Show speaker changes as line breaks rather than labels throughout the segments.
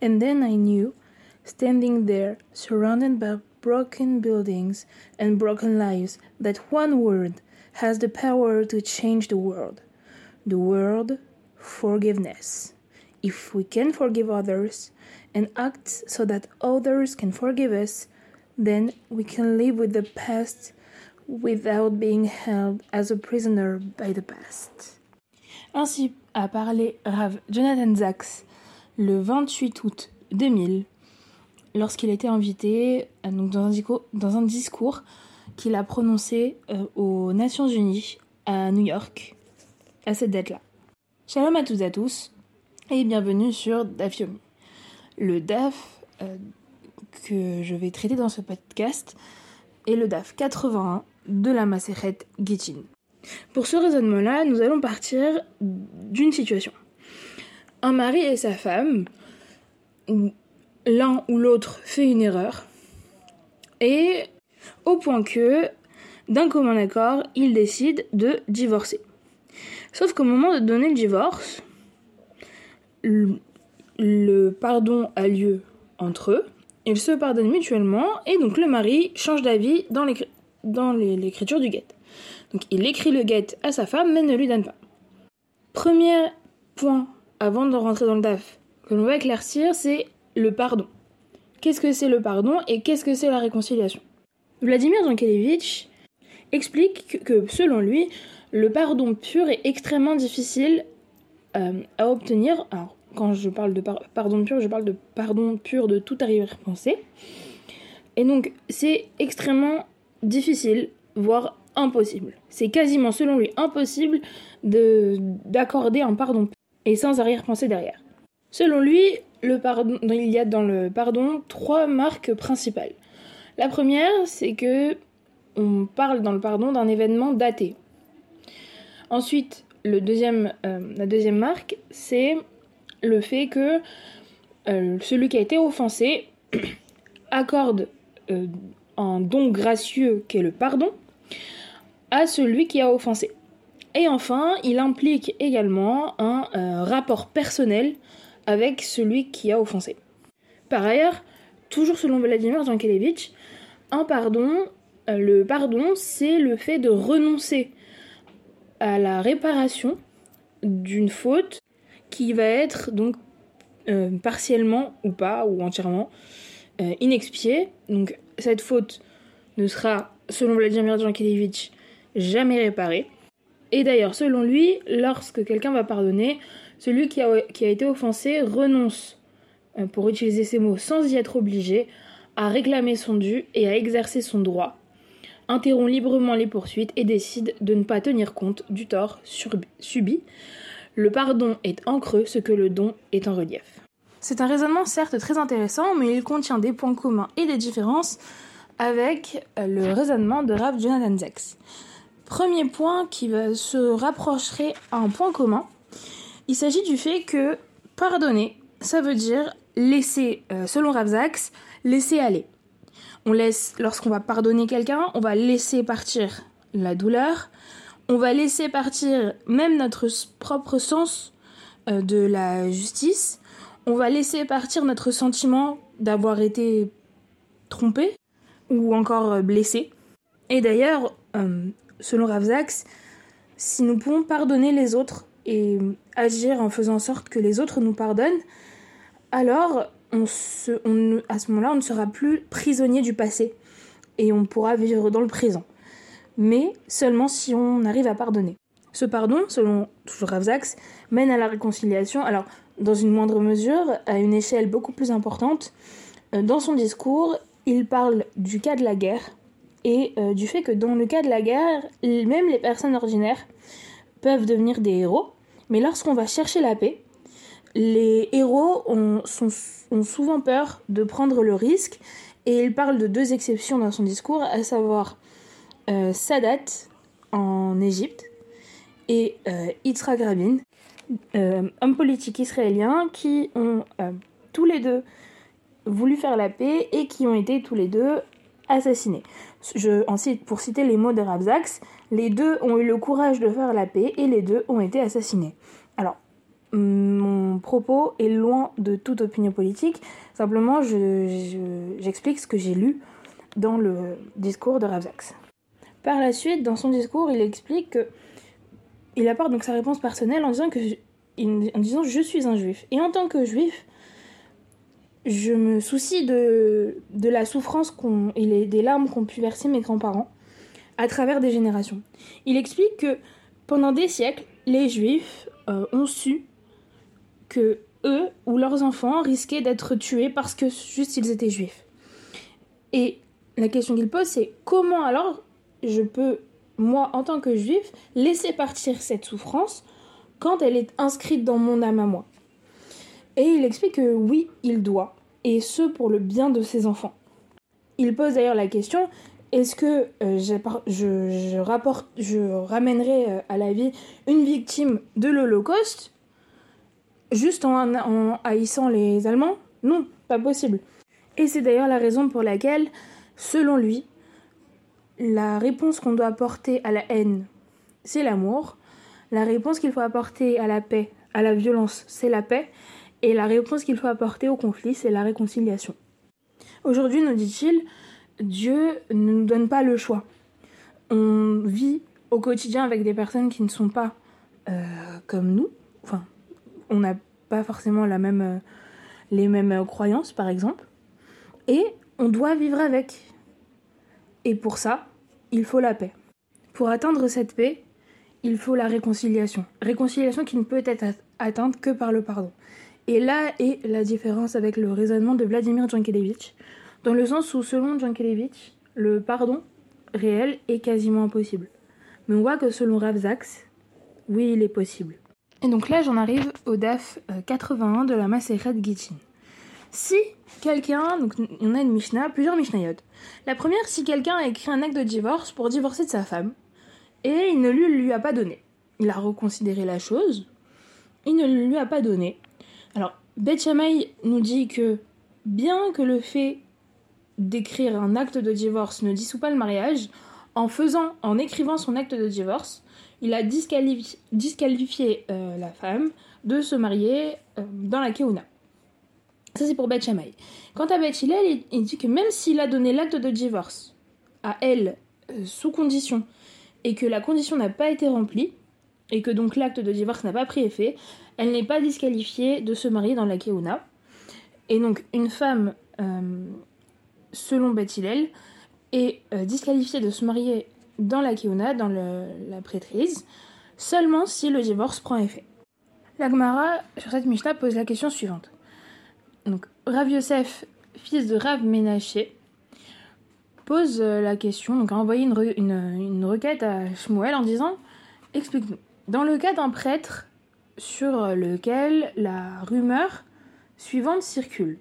And then I knew, standing there, surrounded by broken buildings and broken lives, that one word has the power to change the world. The word forgiveness. If we can forgive others and act so that others can forgive us, then we can live with the past without being held as a prisoner by the past. Ainsi a parlé Rav Jonathan Zaks le 28 août 2000 lorsqu'il était invité euh, dans, un discours, qu'il a prononcé euh, aux Nations Unies à New York à cette date-là. Shalom à tous et à tous et bienvenue sur DAF Yomi. Le DAF euh, que je vais traiter dans ce podcast est le DAF 81 de la Maseret Gittin. Pour ce raisonnement-là, nous allons partir d'une situation. Un mari et sa femme, l'un ou l'autre fait une erreur, et au point que, d'un commun accord, ils décident de divorcer. Sauf qu'au moment de donner le divorce, le, pardon a lieu entre eux, ils se pardonnent mutuellement, et donc le mari change d'avis dans l'écriture du guet. Donc il écrit le guet à sa femme, mais ne lui donne pas. Premier point, avant de rentrer dans le DAF, que l'on va éclaircir, c'est le pardon. Qu'est-ce que c'est le pardon et qu'est-ce que c'est la réconciliation? Vladimir Jankelevitch explique que, selon lui, le pardon pur est extrêmement difficile euh, à obtenir. Alors, quand je parle de pardon pur, je parle de pardon pur de tout arrière-pensée. Et donc, c'est extrêmement difficile, voire impossible. C'est quasiment, selon lui, impossible d'accorder un pardon et sans arrière-pensée derrière. Selon lui, il y a dans le pardon trois marques principales. La première, c'est que on parle dans le pardon d'un événement daté. Ensuite, euh, la deuxième marque, c'est le fait que euh, celui qui a été offensé accorde euh, un don gracieux qui est le pardon à celui qui a offensé. Et enfin, il implique également un rapport personnel avec celui qui a offensé. Par ailleurs, toujours selon Vladimir Jankelevitch, un pardon, euh, le pardon, c'est le fait de renoncer à la réparation d'une faute qui va être donc euh, partiellement ou pas ou entièrement euh, inexpiée. Donc cette faute ne sera, selon Vladimir Jankelevitch, jamais réparée. Et d'ailleurs, selon lui, lorsque quelqu'un va pardonner, celui qui a, été offensé renonce, euh, pour utiliser ces mots sans y être obligé, à réclamer son dû et à exercer son droit, interrompt librement les poursuites et décide de ne pas tenir compte du tort subi. Le pardon est en creux ce que le don est en relief. C'est un raisonnement certes très intéressant, mais il contient des points communs et des différences avec euh, le raisonnement de Rav Jonathan Zex. Premier point qui se rapprocherait à un point commun, il s'agit du fait que pardonner, ça veut dire laisser, euh, selon Ravzax, laisser aller. On laisse, lorsqu'on va pardonner quelqu'un, on va laisser partir la douleur, on va laisser partir même notre propre sens euh, de la justice, on va laisser partir notre sentiment d'avoir été trompé ou encore euh, blessé. Et d'ailleurs, selon Ravzax, si nous pouvons pardonner les autres, et agir en faisant en sorte que les autres nous pardonnent, alors on se, à ce moment-là, on ne sera plus prisonnier du passé et on pourra vivre dans le présent. Mais seulement si on arrive à pardonner. Ce pardon, selon toujours Ravzax, mène à la réconciliation, alors dans une moindre mesure, à une échelle beaucoup plus importante. Euh, dans son discours, il parle du cas de la guerre et euh, du fait que dans le cas de la guerre, même les personnes ordinaires peuvent devenir des héros. Mais lorsqu'on va chercher la paix, les héros ont, souvent peur de prendre le risque. Et il parle de deux exceptions dans son discours, à savoir euh, Sadat en Égypte et euh, Yitzhak Rabin, hommes politiques israéliens qui ont tous les deux voulu faire la paix et qui ont été tous les deux assassinés. Je, pour citer les mots de Rabzax, les deux ont eu le courage de faire la paix et les deux ont été assassinés. Alors, mon propos est loin de toute opinion politique. Simplement, j'explique ce que j'ai lu dans le discours de Ravzax. Par la suite, dans son discours, il explique que il apporte donc sa réponse personnelle en disant que en disant je suis un juif et en tant que juif, je me soucie de, la souffrance et des larmes qu'ont pu verser mes grands-parents à travers des générations. Il explique que pendant des siècles, les juifs euh, ont su que eux ou leurs enfants risquaient d'être tués parce que juste ils étaient juifs. Et la question qu'il pose, c'est comment alors je peux, moi, en tant que juif, laisser partir cette souffrance quand elle est inscrite dans mon âme à moi? Et il explique que oui, il doit, et ce pour le bien de ses enfants. Il pose d'ailleurs la question est-ce que euh, je, rapporte, je ramènerai euh, à la vie une victime de l'Holocauste juste en, haïssant les Allemands? Non, pas possible. Et c'est d'ailleurs la raison pour laquelle, selon lui, la réponse qu'on doit apporter à la haine, c'est l'amour. La réponse qu'il faut apporter à la paix, à la violence, c'est la paix. Et la réponse qu'il faut apporter au conflit, c'est la réconciliation. Aujourd'hui, nous dit-il, Dieu ne nous donne pas le choix. On vit au quotidien avec des personnes qui ne sont pas euh, comme nous. Enfin, on n'a pas forcément la même, euh, les mêmes euh, croyances, par exemple. Et on doit vivre avec. Et pour ça, il faut la paix. Pour atteindre cette paix, il faut la réconciliation. Réconciliation qui ne peut être atteinte que par le pardon. Et là est la différence avec le raisonnement de Vladimir Jankelevitch, dans le sens où, selon Jankelevitch, le pardon réel est quasiment impossible. Mais on voit que selon Rav oui, il est possible. Et donc là, j'en arrive au DAF 81 euh, de la Maseret Gittin. Si quelqu'un, donc on a une Mishnah, plusieurs Mishnayot. La première, si quelqu'un a écrit un acte de divorce pour divorcer de sa femme, et il ne lui, lui a pas donné. Il a reconsidéré la chose, il ne lui a pas donné. Beth nous dit que bien que le fait d'écrire un acte de divorce ne dissout pas le mariage, en faisant, en écrivant son acte de divorce, il a disqualifié, euh, la femme de se marier euh, dans la Keuna. Ça, c'est pour Beth Quant à Beth il, dit que même s'il a donné l'acte de divorce à elle euh, sous condition et que la condition n'a pas été remplie, et que donc l'acte de divorce n'a pas pris effet, elle n'est pas disqualifiée de se marier dans la Keuna. Et donc, une femme, selon Beth est disqualifiée de se marier dans la kiuna, dans la prêtrise, seulement si le divorce prend effet. L'Agmara, sur cette Mishnah, pose la question suivante. Donc, Rav Yosef, fils de Rav Ménaché, pose euh, la question, donc a envoyé une, requête à Shmuel en disant Explique-nous. Dans le cas d'un prêtre sur lequel la rumeur suivante circule,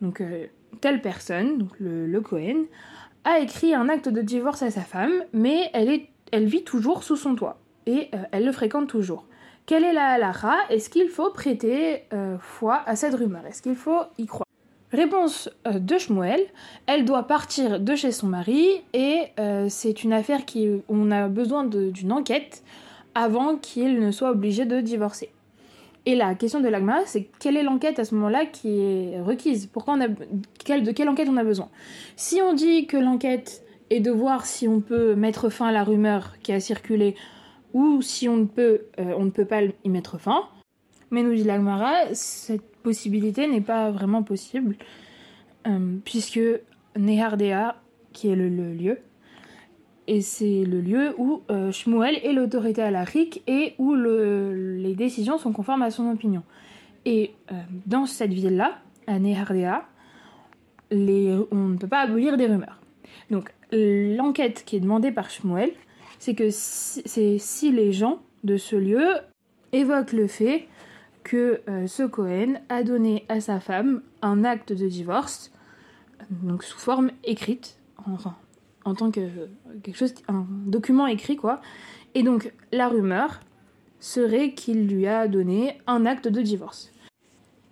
donc euh, telle personne, donc le, Cohen, a écrit un acte de divorce à sa femme, mais elle, est, elle vit toujours sous son toit et euh, elle le fréquente toujours. Quelle est la halakha? Est-ce qu'il faut prêter euh, foi à cette rumeur? Est-ce qu'il faut y croire? Réponse euh, de Shmuel, elle doit partir de chez son mari et c'est une affaire qui on a besoin d'une enquête avant qu'il ne soit obligé de divorcer. Et la question de l'agma, c'est quelle est l'enquête à ce moment-là qui est requise? Pourquoi on a, De quelle enquête on a besoin? Si on dit que l'enquête est de voir si on peut mettre fin à la rumeur qui a circulé ou si on ne peut, euh, on ne peut pas y mettre fin, mais nous dit l'Agmara, cette possibilité n'est pas vraiment possible, euh, puisque Nehardea, qui est le lieu, et c'est le lieu où euh, Shmuel est l'autorité à la RIC et où les décisions sont conformes à son opinion. Et euh, dans cette ville-là, à Nehardea, on ne peut pas abolir des rumeurs. Donc l'enquête qui est demandée par Shmuel, c'est que c'est si les gens de ce lieu évoquent le fait que euh, ce Cohen a donné à sa femme un acte de divorce, donc sous forme écrite, enfin en tant que quelque chose, un document écrit quoi. Et donc la rumeur serait qu'il lui a donné un acte de divorce.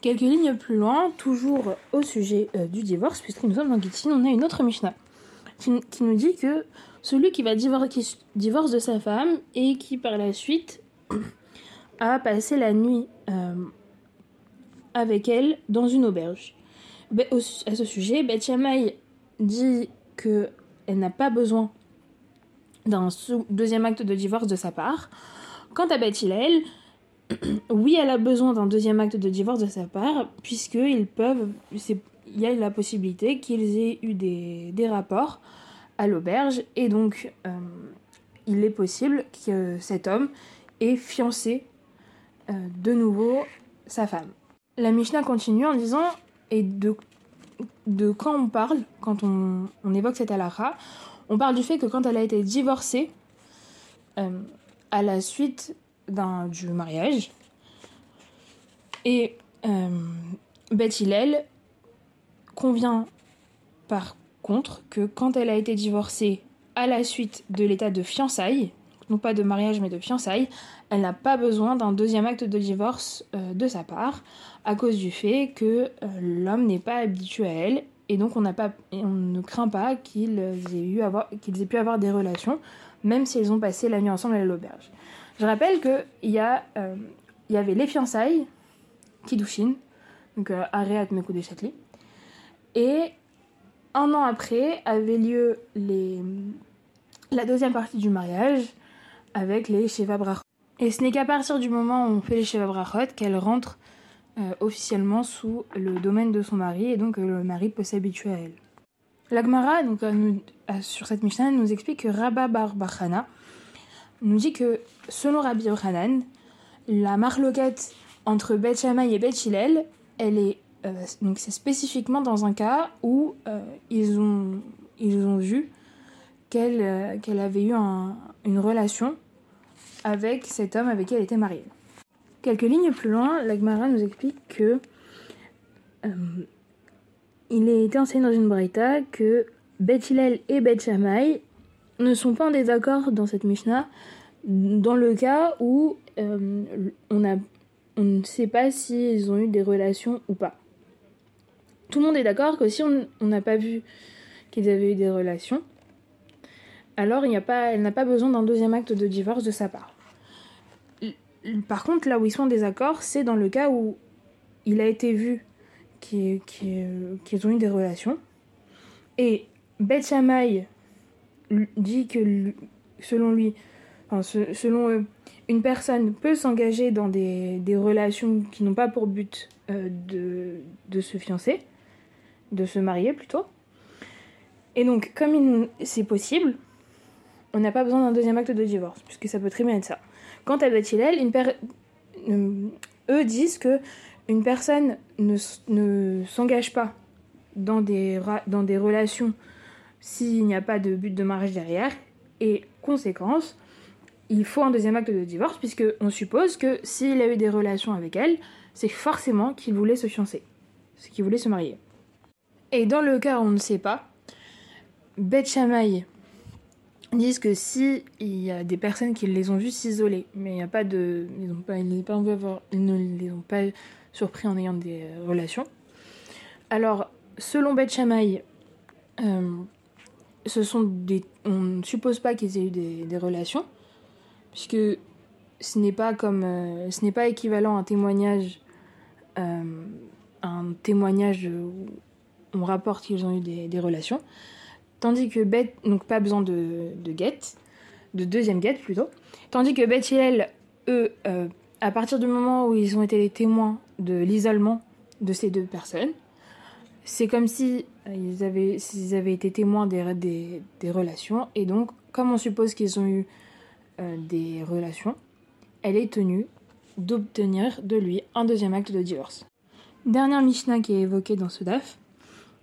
Quelques lignes plus loin, toujours au sujet euh, du divorce, puisque nous sommes dans Gittin, on a une autre Mishnah qui, nous dit que celui qui va divorcer, qui divorce de sa femme et qui par la suite à passer la nuit avec elle dans une auberge. à ce sujet, Beth Shammai dit qu'elle n'a pas besoin d'un deuxième acte de divorce de sa part. Quant à Beth Hillel, oui, elle a besoin d'un deuxième acte de divorce de sa part, puisqu'ils peuvent, il y a la possibilité qu'ils aient eu des, rapports à l'auberge, et donc euh, il est possible que cet homme ait fiancé euh, de nouveau sa femme. La Mishnah continue en disant, et de, de quand on parle, quand on, évoque cette halakha, on parle du fait que quand elle a été divorcée, euh, à la suite du mariage, et euh, Beth Hillel convient par contre que quand elle a été divorcée à la suite de l'état de fiançailles, non pas de mariage mais de fiançailles, elle n'a pas besoin d'un deuxième acte de divorce euh, de sa part à cause du fait que euh, l'homme n'est pas habitué à elle et donc on, pas, on ne craint pas qu'ils aient, aient pu avoir des relations même s'ils ont passé la nuit ensemble à l'auberge. Je rappelle qu'il y, euh, y avait les fiançailles, Kidushin, donc Areat Mekou Châtelet, et un an après avait lieu les, la deuxième partie du mariage avec les Sheva Brachot. Et ce n'est qu'à partir du moment où on fait les Sheva Brachot qu'elle rentre euh, officiellement sous le domaine de son mari et donc le mari peut s'habituer à elle. L'Agmara, donc, sur cette Mishnah, nous explique que Rabba Bar Bachana nous dit que selon Rabbi Yochanan, la marloquette entre Beth Shammai et Beth Hillel, elle est euh, donc c'est spécifiquement dans un cas où euh, ils ont ils ont vu qu'elle euh, qu'elle avait eu une relation avec cet homme avec qui elle était mariée. Quelques lignes plus loin, l'Agmara nous explique que il est été enseigné dans une braïta que Beth Hillel et Beth Shammai ne sont pas en désaccord dans cette Mishnah dans le cas où on a on ne sait pas s'ils ont eu des relations ou pas. Tout le monde est d'accord que si on n'a pas vu qu'ils avaient eu des relations, alors il a pas, elle n'a pas besoin d'un deuxième acte de divorce de sa part. Par contre, là où ils sont en désaccord, c'est dans le cas où il a été vu qu'ils ont eu des relations. Et Beth dit que, selon lui, selon eux, une personne peut s'engager dans des, relations qui n'ont pas pour but euh, de, se fiancer, de se marier plutôt. Et donc, comme c'est possible, on n'a pas besoin d'un deuxième acte de divorce, puisque ça peut très bien être ça. Quant à Beth une euh, eux disent que une personne ne, ne s'engage pas dans des, dans des relations s'il n'y a pas de but de mariage derrière, et conséquence, il faut un deuxième acte de divorce, puisque on suppose que s'il a eu des relations avec elle, c'est forcément qu'il voulait se fiancer, c'est qu'il voulait se marier. Et dans le cas où on ne sait pas, Beth disent que si il y a des personnes qui les ont vus s'isoler, mais il n'y a pas de, ils, ne les ont pas surpris en ayant des relations. Alors, selon Beth Shammai, euh, ce sont des, on ne suppose pas qu'ils aient eu des, relations, puisque ce n'est pas comme euh, ce n'est pas équivalent à un témoignage euh, un témoignage où on rapporte qu'ils ont eu des, relations tandis que Beth donc pas besoin de, de guette de deuxième guette plutôt tandis que Beth et elle eux euh, à partir du moment où ils ont été les témoins de l'isolement de ces deux personnes c'est comme si ils avaient, s'ils avaient été témoins des, des, des relations et donc comme on suppose qu'ils ont eu euh, des relations, elle est tenue d'obtenir de lui un deuxième acte de divorce. Dernière Mishnah qui est évoquée dans ce DAF.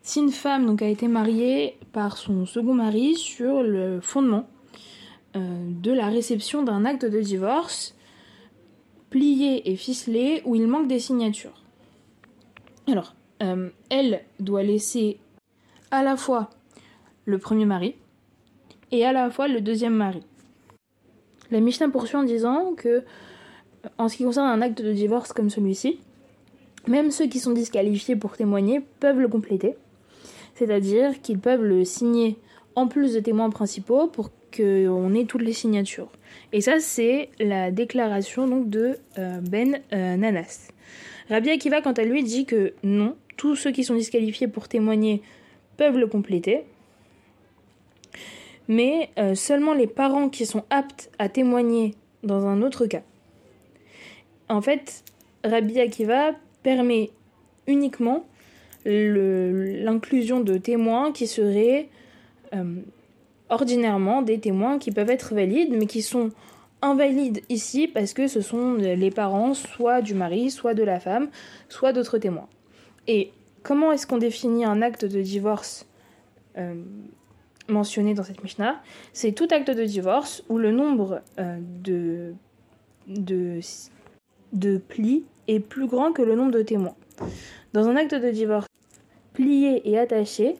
Si une femme donc, a été mariée par son second mari sur le fondement euh, de la réception d'un acte de divorce plié et ficelé où il manque des signatures. Alors, euh, elle doit laisser à la fois le premier mari et à la fois le deuxième mari. La Mishnah poursuit en disant que, en ce qui concerne un acte de divorce comme celui-ci, même ceux qui sont disqualifiés pour témoigner peuvent le compléter. C'est-à-dire qu'ils peuvent le signer en plus de témoins principaux pour qu'on ait toutes les signatures. Et ça, c'est la déclaration donc de euh, Ben euh, Nanas. Rabbi Akiva, quant à lui, dit que non, tous ceux qui sont disqualifiés pour témoigner peuvent le compléter, mais euh, seulement les parents qui sont aptes à témoigner dans un autre cas. En fait, Rabbi Akiva permet uniquement l'inclusion de témoins qui seraient ordinairement des témoins qui peuvent être valides, mais qui sont invalides ici parce que ce sont les parents soit du mari, soit de la femme, soit d'autres témoins. Et comment est-ce qu'on définit un acte de divorce euh, mentionné dans cette Mishnah? C'est tout acte de divorce où le nombre euh, de, de, de plis est plus grand que le nombre de témoins. Dans un acte de divorce plié et attaché,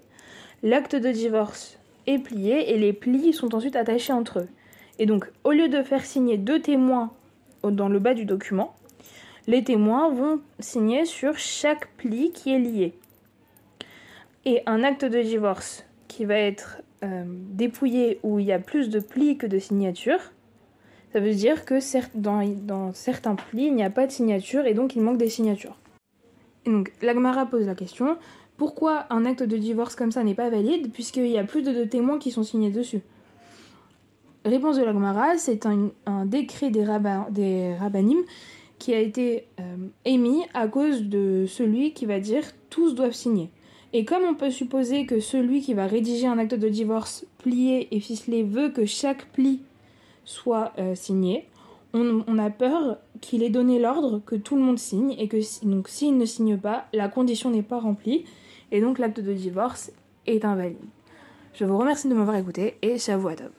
l'acte de divorce est plié et les plis sont ensuite attachés entre eux. Et donc, au lieu de faire signer deux témoins dans le bas du document, les témoins vont signer sur chaque pli qui est lié. Et un acte de divorce qui va être euh, dépouillé où il y a plus de plis que de signatures, ça veut dire que dans, dans certains plis, il n'y a pas de signature et donc il manque des signatures. Et donc, l'Agmara pose la question pourquoi un acte de divorce comme ça n'est pas valide puisqu'il y a plus de deux témoins qui sont signés dessus Réponse de la Gemara, c'est un, décret des, des rabbinim qui a été euh, émis à cause de celui qui va dire tous doivent signer. Et comme on peut supposer que celui qui va rédiger un acte de divorce plié et ficelé veut que chaque pli soit euh, signé, on, a peur qu'il ait donné l'ordre que tout le monde signe et que s'il ne signe pas, la condition n'est pas remplie et donc l'acte de divorce est invalide. Je vous remercie de m'avoir écouté et à top.